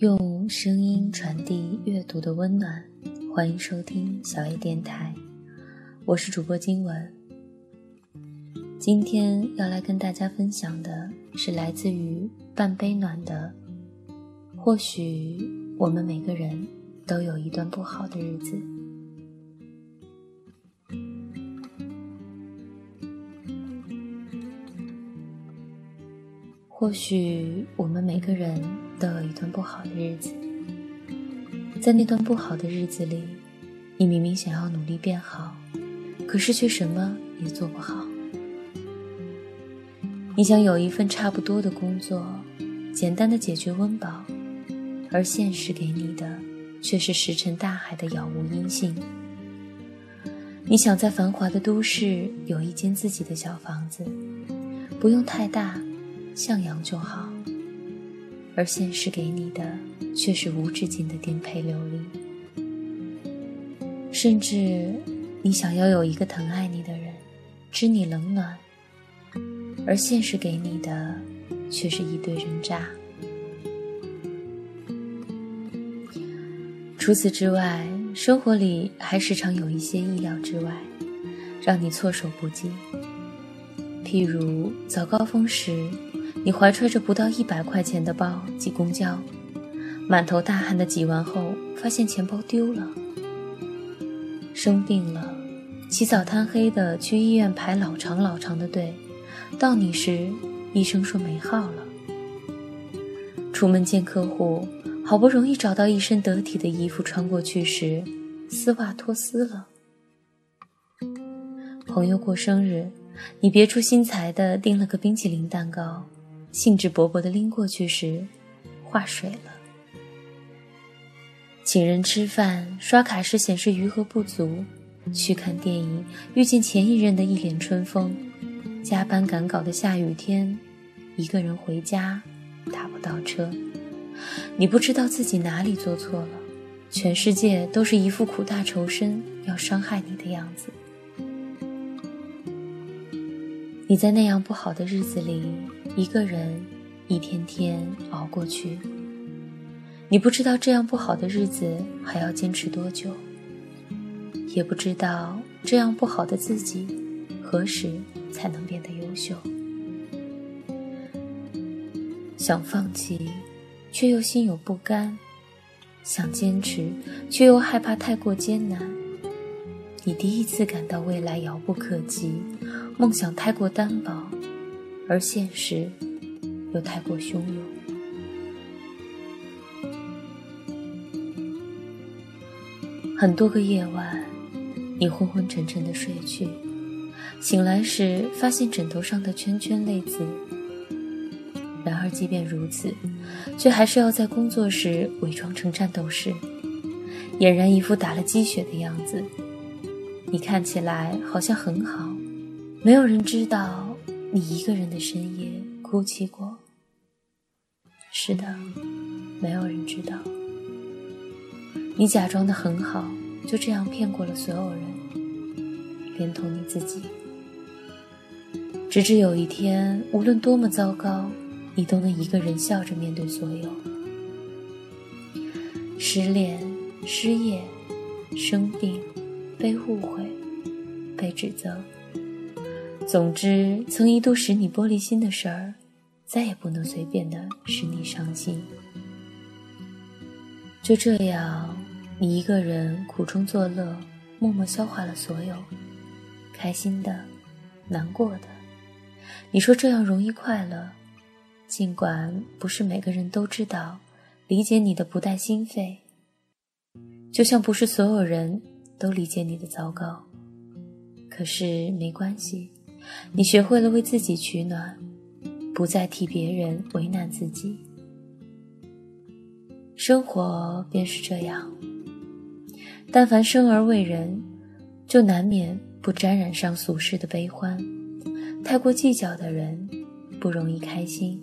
用声音传递阅读的温暖，欢迎收听小 A 电台，我是主播金文。今天要来跟大家分享的是来自于半杯暖的。或许我们每个人都有一段不好的日子。或许我们每个人都有一段不好的日子，在那段不好的日子里，你明明想要努力变好，可是却什么也做不好。你想有一份差不多的工作，简单的解决温饱，而现实给你的却是石沉大海的杳无音信。你想在繁华的都市有一间自己的小房子，不用太大。向阳就好，而现实给你的却是无止境的颠沛流离。甚至，你想要有一个疼爱你的人，知你冷暖，而现实给你的却是一堆人渣。除此之外，生活里还时常有一些意料之外，让你措手不及。譬如早高峰时。你怀揣着不到一百块钱的包挤公交，满头大汗的挤完后，发现钱包丢了。生病了，起早贪黑的去医院排老长老长的队，到你时，医生说没号了。出门见客户，好不容易找到一身得体的衣服穿过去时，丝袜脱丝了。朋友过生日，你别出心裁的订了个冰淇淋蛋糕。兴致勃勃地拎过去时，化水了。请人吃饭，刷卡时显示余额不足；去看电影，遇见前一任的一脸春风；加班赶稿的下雨天，一个人回家，打不到车。你不知道自己哪里做错了，全世界都是一副苦大仇深要伤害你的样子。你在那样不好的日子里。一个人一天天熬过去，你不知道这样不好的日子还要坚持多久，也不知道这样不好的自己何时才能变得优秀。想放弃，却又心有不甘；想坚持，却又害怕太过艰难。你第一次感到未来遥不可及，梦想太过单薄。而现实又太过汹涌，很多个夜晚，你昏昏沉沉的睡去，醒来时发现枕头上的圈圈泪渍。然而，即便如此，却还是要在工作时伪装成战斗士，俨然一副打了鸡血的样子。你看起来好像很好，没有人知道。你一个人的深夜哭泣过？是的，没有人知道。你假装的很好，就这样骗过了所有人，连同你自己。直至有一天，无论多么糟糕，你都能一个人笑着面对所有。失恋、失业、生病、被误会、被指责。总之，曾一度使你玻璃心的事儿，再也不能随便的使你伤心。就这样，你一个人苦中作乐，默默消化了所有，开心的，难过的。你说这样容易快乐，尽管不是每个人都知道，理解你的不带心肺，就像不是所有人都理解你的糟糕。可是没关系。你学会了为自己取暖，不再替别人为难自己。生活便是这样，但凡生而为人，就难免不沾染上俗世的悲欢。太过计较的人，不容易开心。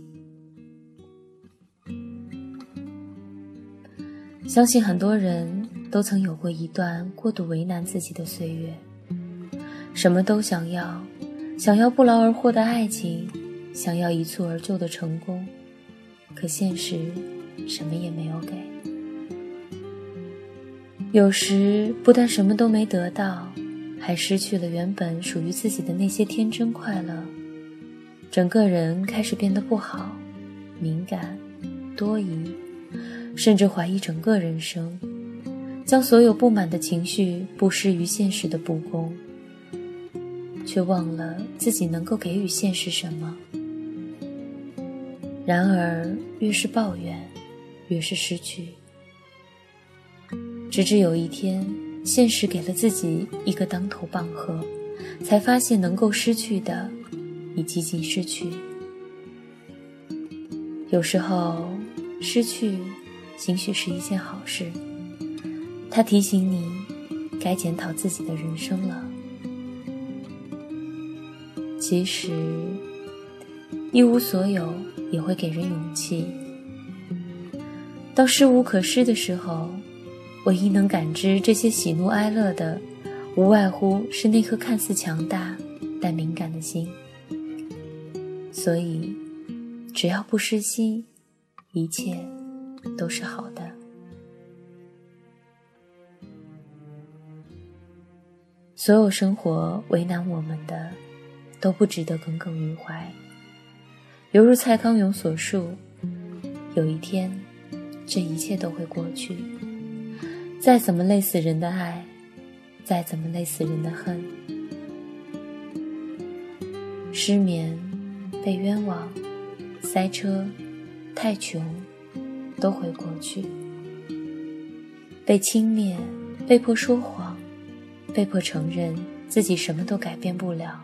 相信很多人都曾有过一段过度为难自己的岁月，什么都想要。想要不劳而获的爱情，想要一蹴而就的成功，可现实什么也没有给。有时不但什么都没得到，还失去了原本属于自己的那些天真快乐，整个人开始变得不好，敏感、多疑，甚至怀疑整个人生，将所有不满的情绪布施于现实的不公，却忘了自己能够给予现实什么。然而，越是抱怨，越是失去。直至有一天，现实给了自己一个当头棒喝，才发现能够失去的，已几近失去。有时候，失去，兴许是一件好事。它提醒你，该检讨自己的人生了。其实，一无所有也会给人勇气。当失无可失的时候。唯一能感知这些喜怒哀乐的，无外乎是那颗看似强大但敏感的心。所以，只要不失心，一切都是好的。所有生活为难我们的，都不值得耿耿于怀。犹如蔡康永所述：“有一天，这一切都会过去。”再怎么累死人的爱，再怎么累死人的恨，失眠、被冤枉、塞车、太穷，都会过去；被轻蔑、被迫说谎、被迫承认自己什么都改变不了，